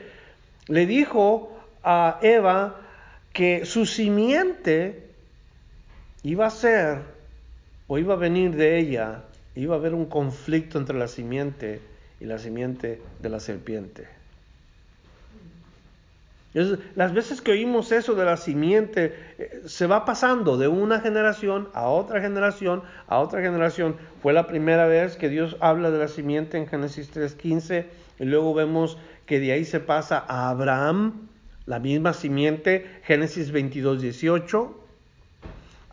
le dijo a Eva que su simiente iba a ser o iba a venir de ella, iba a haber un conflicto entre la simiente y la simiente de la serpiente las veces que oímos eso de la simiente, eh, se va pasando de una generación a otra generación, a otra generación. Fue la primera vez que Dios habla de la simiente en Génesis 3.15 y luego vemos que de ahí se pasa a Abraham, la misma simiente, Génesis 22.18,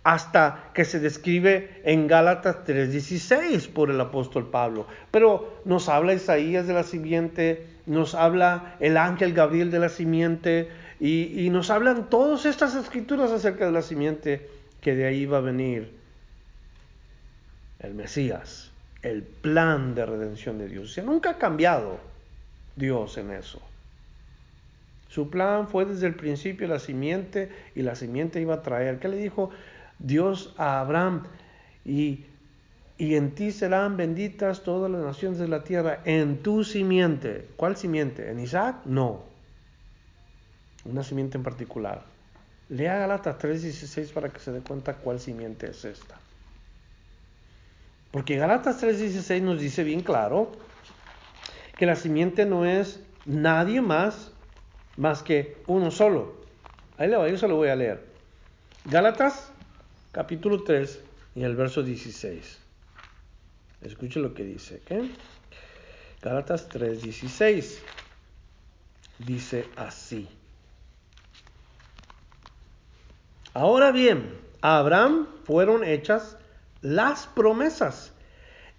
hasta que se describe en Gálatas 3.16 por el apóstol Pablo. Pero nos habla Isaías de la simiente, nos habla el ángel Gabriel de la simiente y, nos hablan todas estas escrituras acerca de la simiente que de ahí va a venir el Mesías, el plan de redención de Dios. O nunca ha cambiado Dios en eso. Su plan fue desde el principio la simiente y la simiente iba a traer. ¿Qué le dijo Dios a Abraham? Y y en ti serán benditas todas las naciones de la tierra, en tu simiente. ¿Cuál simiente? ¿En Isaac? No. Una simiente en particular. Lea Galatas 3:16 para que se dé cuenta cuál simiente es esta. Porque Galatas 3:16 nos dice bien claro que la simiente no es nadie más más que uno solo. Ahí le voy, yo se lo voy a leer. Gálatas capítulo 3 y el verso 16. Escuche lo que dice. ¿qué? Gálatas 3:16 dice así. Ahora bien, a Abraham fueron hechas las promesas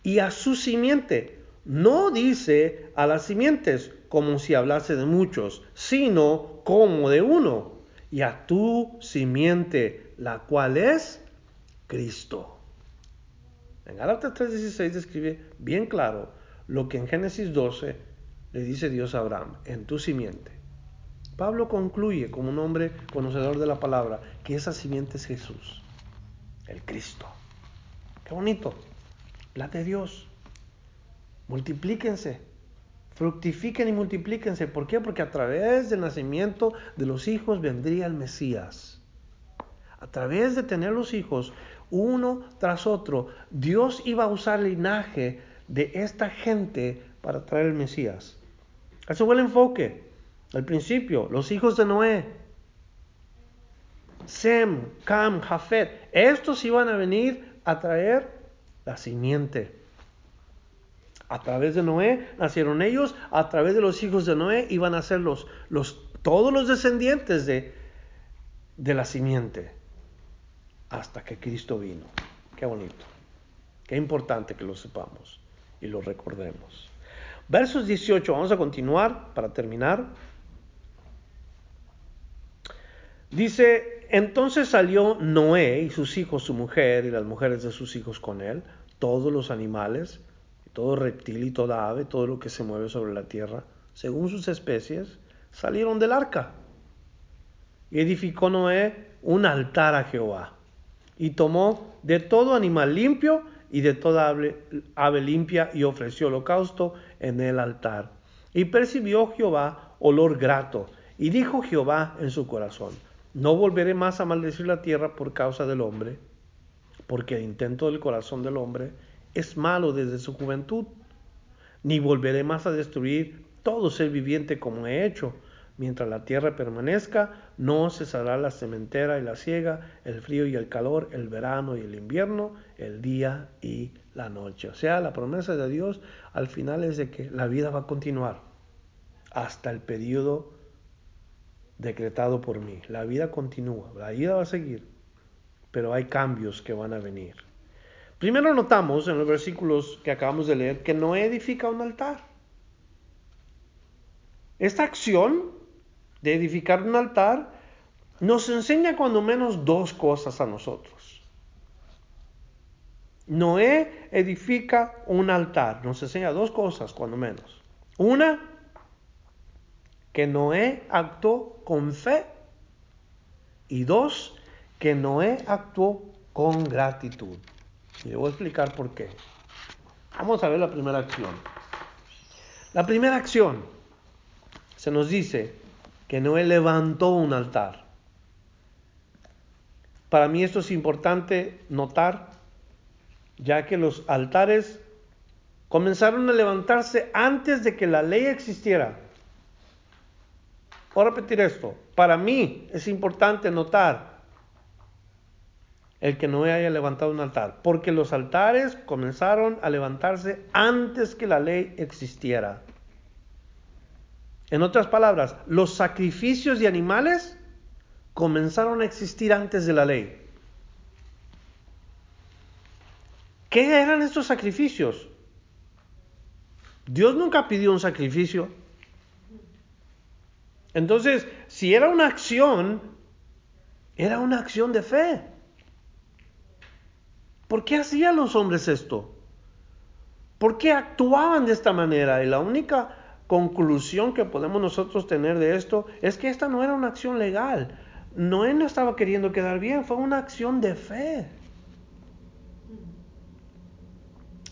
y a su simiente. No dice a las simientes como si hablase de muchos, sino como de uno, y a tu simiente, la cual es Cristo. En Gálatas 3:16 describe bien claro lo que en Génesis 12 le dice Dios a Abraham, en tu simiente. Pablo concluye como un hombre conocedor de la palabra que esa simiente es Jesús, el Cristo. Qué bonito. La de Dios. Multiplíquense, fructifiquen y multiplíquense. ¿Por qué? Porque a través del nacimiento de los hijos vendría el Mesías. A través de tener los hijos uno tras otro, Dios iba a usar el linaje de esta gente para traer el Mesías. Eso fue el enfoque. Al principio, los hijos de Noé, Sem, Cam, Jafet, estos iban a venir a traer la simiente. A través de Noé nacieron ellos, a través de los hijos de Noé iban a ser los, los, todos los descendientes de, de la simiente hasta que Cristo vino. Qué bonito. Qué importante que lo sepamos y lo recordemos. Versos 18, vamos a continuar para terminar. Dice, entonces salió Noé y sus hijos, su mujer y las mujeres de sus hijos con él, todos los animales, todo reptil y toda ave, todo lo que se mueve sobre la tierra, según sus especies, salieron del arca. Y edificó Noé un altar a Jehová. Y tomó de todo animal limpio y de toda ave, limpia y ofreció holocausto en el altar. Y percibió Jehová olor grato. Y dijo Jehová en su corazón, no volveré más a maldecir la tierra por causa del hombre, porque el intento del corazón del hombre es malo desde su juventud. Ni volveré más a destruir todo ser viviente como he hecho. Mientras la tierra permanezca, no cesará la sementera y la siega, el frío y el calor, el verano y el invierno, el día y la noche. O sea, la promesa de Dios al final es de que la vida va a continuar hasta el periodo decretado por mí. La vida continúa, la vida va a seguir, pero hay cambios que van a venir. Primero notamos en los versículos que acabamos de leer que no edifica un altar. Esta acción de edificar un altar nos enseña cuando menos dos cosas a nosotros. Noé edifica un altar, nos enseña dos cosas cuando menos. Una, que Noé actuó con fe. Y dos, que Noé actuó con gratitud. Y le voy a explicar por qué. Vamos a ver la primera acción. La primera acción se nos dice que Noé levantó un altar. Para mí esto es importante notar, ya que los altares comenzaron a levantarse antes de que la ley existiera. Voy a repetir esto. Para mí es importante notar el que no haya levantado un altar, porque los altares comenzaron a levantarse antes que la ley existiera. En otras palabras, los sacrificios de animales comenzaron a existir antes de la ley. ¿Qué eran estos sacrificios? Dios nunca pidió un sacrificio. Entonces, si era una acción, era una acción de fe. ¿Por qué hacían los hombres esto? ¿Por qué actuaban de esta manera? Y la única conclusión que podemos nosotros tener de esto es que esta no era una acción legal. Noé no estaba queriendo quedar bien, fue una acción de fe.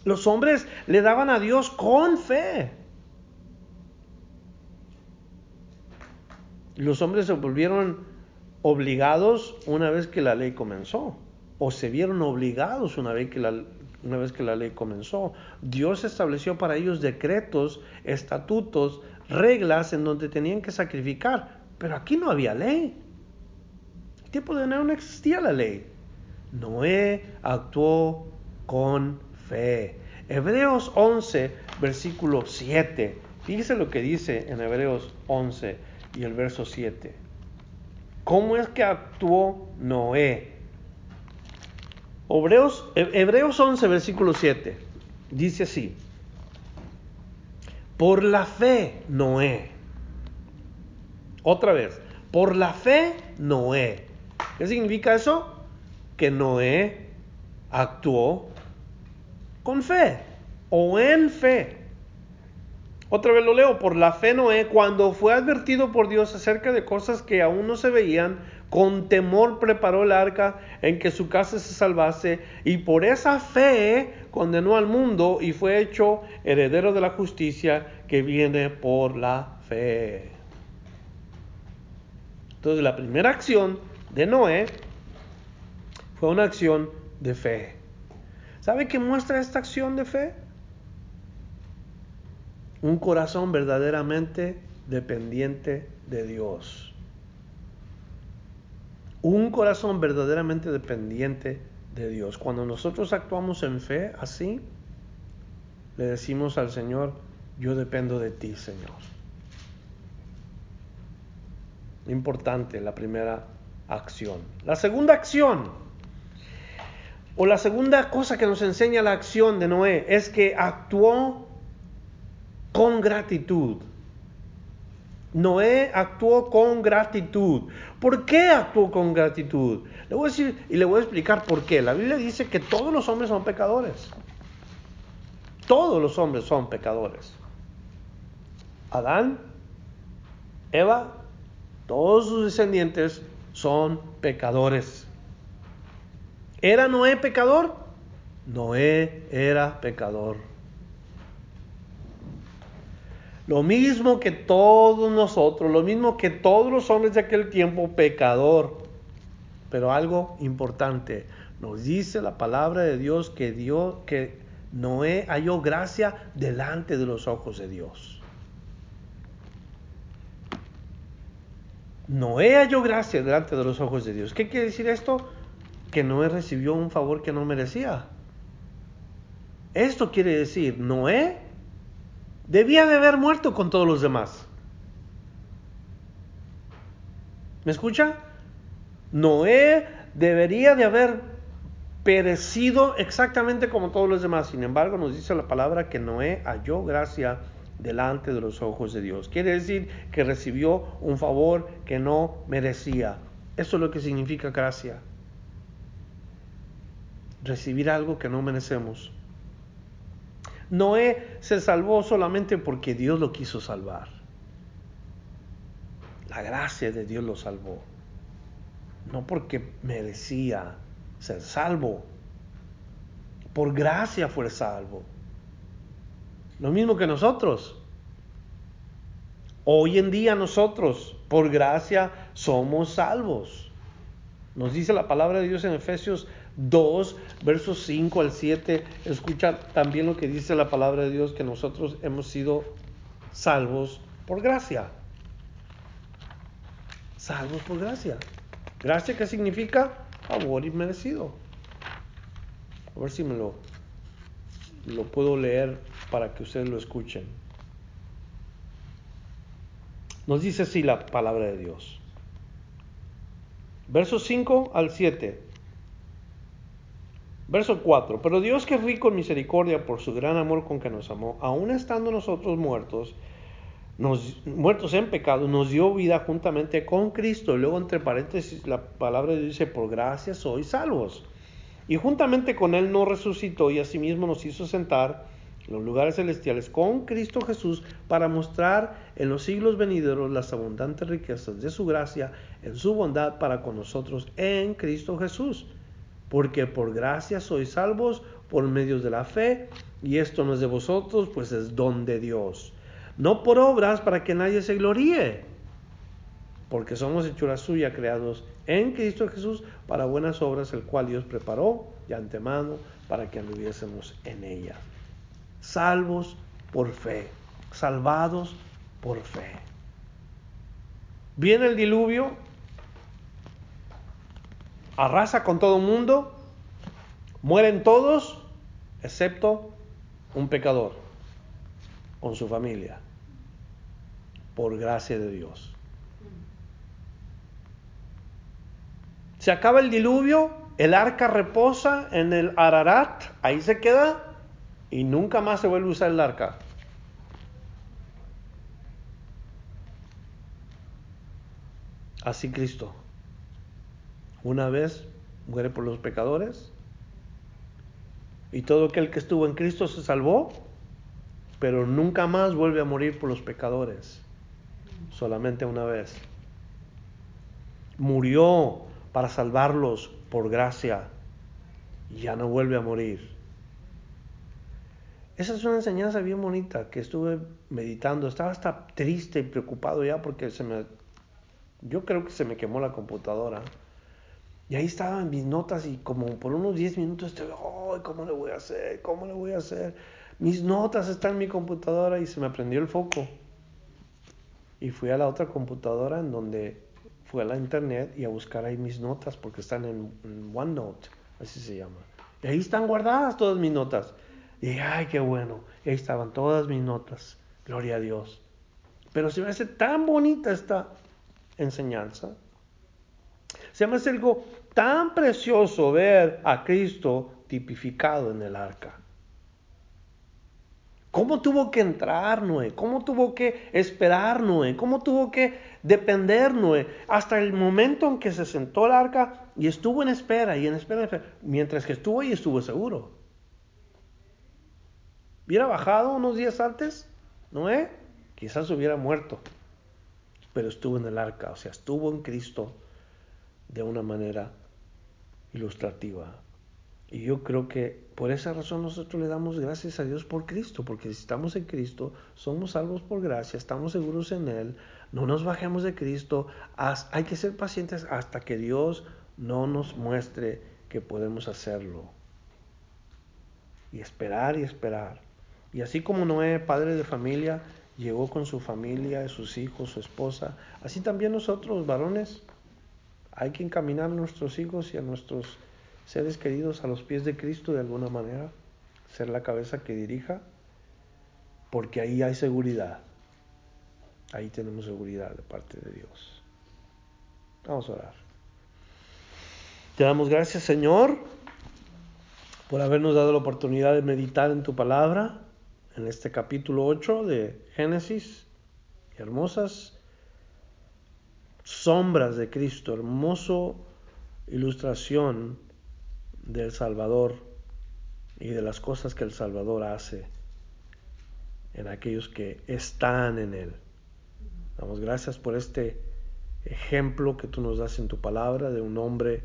Los hombres le daban a Dios con fe. Los hombres se volvieron obligados una vez que la ley comenzó, o se vieron obligados una vez que la, una vez que la ley comenzó. Dios estableció para ellos decretos, estatutos, reglas en donde tenían que sacrificar, pero aquí no había ley. En el tiempo de Noé no existía la ley. Noé actuó con fe. Hebreos 11, versículo 7. Fíjese lo que dice en Hebreos 11 y el verso 7. ¿Cómo es que actuó Noé? Hebreos, Hebreos 11, versículo 7. Dice así. Por la fe, Noé. Otra vez. Por la fe, Noé. ¿Qué significa eso? Que Noé actuó con fe o en fe. Otra vez lo leo, por la fe Noé, cuando fue advertido por Dios acerca de cosas que aún no se veían, con temor preparó el arca en que su casa se salvase y por esa fe condenó al mundo y fue hecho heredero de la justicia que viene por la fe. Entonces la primera acción de Noé fue una acción de fe. ¿Sabe qué muestra esta acción de fe? un corazón verdaderamente dependiente de Dios. Un corazón verdaderamente dependiente de Dios. Cuando nosotros actuamos en fe así, le decimos al Señor, yo dependo de ti, Señor. Importante la primera acción. La segunda acción, o la segunda cosa que nos enseña la acción de Noé, es que actuó con gratitud. Noé actuó con gratitud. ¿Por qué actuó con gratitud? Le voy a decir y le voy a explicar por qué. La Biblia dice que todos los hombres son pecadores. Todos los hombres son pecadores. Adán, Eva, todos sus descendientes son pecadores. ¿Era Noé pecador? Noé era pecador. Lo mismo que todos nosotros, lo mismo que todos los hombres de aquel tiempo, pecador. Pero algo importante, nos dice la palabra de Dios que Dios, que Noé halló gracia delante de los ojos de Dios. Noé halló gracia delante de los ojos de Dios. ¿Qué quiere decir esto? Que Noé recibió un favor que no merecía. Esto quiere decir, Noé Debía de haber muerto con todos los demás. ¿Me escucha? Noé debería de haber perecido exactamente como todos los demás. Sin embargo, nos dice la palabra que Noé halló gracia delante de los ojos de Dios. Quiere decir que recibió un favor que no merecía. Eso es lo que significa gracia. Recibir algo que no merecemos. Noé se salvó solamente porque Dios lo quiso salvar. La gracia de Dios lo salvó. No porque merecía ser salvo. Por gracia fue salvo. Lo mismo que nosotros. Hoy en día nosotros, por gracia, somos salvos. Nos dice la palabra de Dios en Efesios 2, versos 5 al 7, escucha también lo que dice la palabra de Dios, que nosotros hemos sido salvos por gracia. Salvos por gracia. Gracia ¿qué significa favor inmerecido. A ver si me lo, lo puedo leer para que ustedes lo escuchen. Nos dice así la palabra de Dios. Versos 5 al 7. Verso 4. Pero Dios que es rico en misericordia por su gran amor con que nos amó, aun estando nosotros muertos, nos, muertos en pecado, nos dio vida juntamente con Cristo. Luego, entre paréntesis, la palabra de Dios dice, por gracia sois salvos. Y juntamente con Él nos resucitó y asimismo nos hizo sentar en los lugares celestiales con Cristo Jesús para mostrar en los siglos venideros las abundantes riquezas de su gracia en su bondad para con nosotros en Cristo Jesús porque por gracia sois salvos por medios de la fe, y esto no es de vosotros, pues es don de Dios. No por obras para que nadie se gloríe, porque somos hechura suya, creados en Cristo Jesús para buenas obras, el cual Dios preparó de antemano para que anduviésemos en ellas. Salvos por fe, salvados por fe. Viene el diluvio, arrasa con todo el mundo, mueren todos, excepto un pecador con su familia, por gracia de Dios. Se acaba el diluvio, el arca reposa en el Ararat, ahí se queda y nunca más se vuelve a usar el arca. Así Cristo. Una vez muere por los pecadores y todo aquel que estuvo en Cristo se salvó, pero nunca más vuelve a morir por los pecadores, solamente una vez. Murió para salvarlos por gracia y ya no vuelve a morir. Esa es una enseñanza bien bonita que estuve meditando. Estaba hasta triste y preocupado ya porque se me, yo creo que se me quemó la computadora. Y ahí estaban mis notas y como por unos 10 minutos estoy, ¡ay, cómo le voy a hacer! ¿Cómo le voy a hacer? Mis notas están en mi computadora y se me prendió el foco. Y fui a la otra computadora en donde fui a la internet y a buscar ahí mis notas porque están en, OneNote, así se llama. Y ahí están guardadas todas mis notas. Y ¡ay, qué bueno! Y ahí estaban todas mis notas. Gloria a Dios. Pero se me hace tan bonita esta enseñanza Se me hace algo tan precioso ver a Cristo tipificado en el arca. ¿Cómo tuvo que entrar Noé? ¿Cómo tuvo que esperar Noé? ¿Cómo tuvo que depender Noé? Hasta el momento en que se sentó el arca y estuvo en espera y en espera, en espera. mientras que estuvo ahí estuvo seguro. ¿Hubiera bajado unos días antes? Noé quizás hubiera muerto, pero estuvo en el arca, o sea, estuvo en Cristo de una manera ilustrativa. Y yo creo que por esa razón nosotros le damos gracias a Dios por Cristo, porque si estamos en Cristo, somos salvos por gracia, estamos seguros en Él, no nos bajemos de Cristo, hay que ser pacientes hasta que Dios no nos muestre que podemos hacerlo. Y esperar y esperar. Y así como Noé, padre de familia, llegó con su familia, sus hijos, su esposa, así también nosotros, varones, hay que encaminar a nuestros hijos y a nuestros seres queridos a los pies de Cristo de alguna manera, ser la cabeza que dirija, porque ahí hay seguridad. Ahí tenemos seguridad de parte de Dios. Vamos a orar. Te damos gracias, Señor, por habernos dado la oportunidad de meditar en tu palabra, en este capítulo 8 de Génesis. Hermosas sombras de Cristo, hermoso ilustración del Salvador y de las cosas que el Salvador hace en aquellos que están en Él. Damos gracias por este ejemplo que tú nos das en tu palabra de un hombre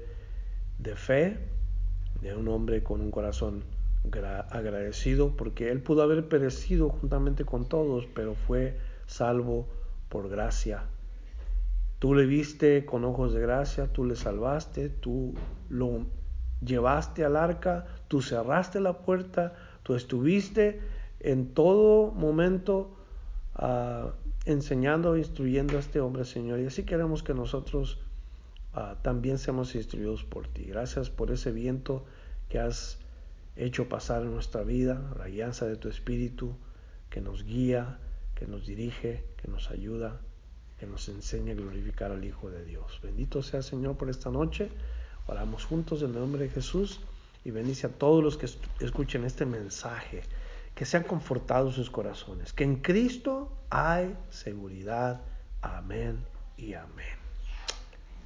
de fe, de un hombre con un corazón agradecido, porque él pudo haber perecido juntamente con todos, pero fue salvo por gracia. Tú le viste con ojos de gracia, tú le salvaste, tú lo llevaste al arca, tú cerraste la puerta, tú estuviste en todo momento uh, enseñando, instruyendo a este hombre, Señor. Y así queremos que nosotros uh, también seamos instruidos por ti. Gracias por ese viento que has hecho pasar en nuestra vida, la guianza de tu Espíritu, que nos guía, que nos dirige, que nos ayuda, que nos enseña a glorificar al Hijo de Dios. Bendito sea Señor por esta noche. Oramos juntos en el nombre de Jesús y bendice a todos los que escuchen este mensaje, que sean confortados sus corazones, que en Cristo hay seguridad. Amén y amén.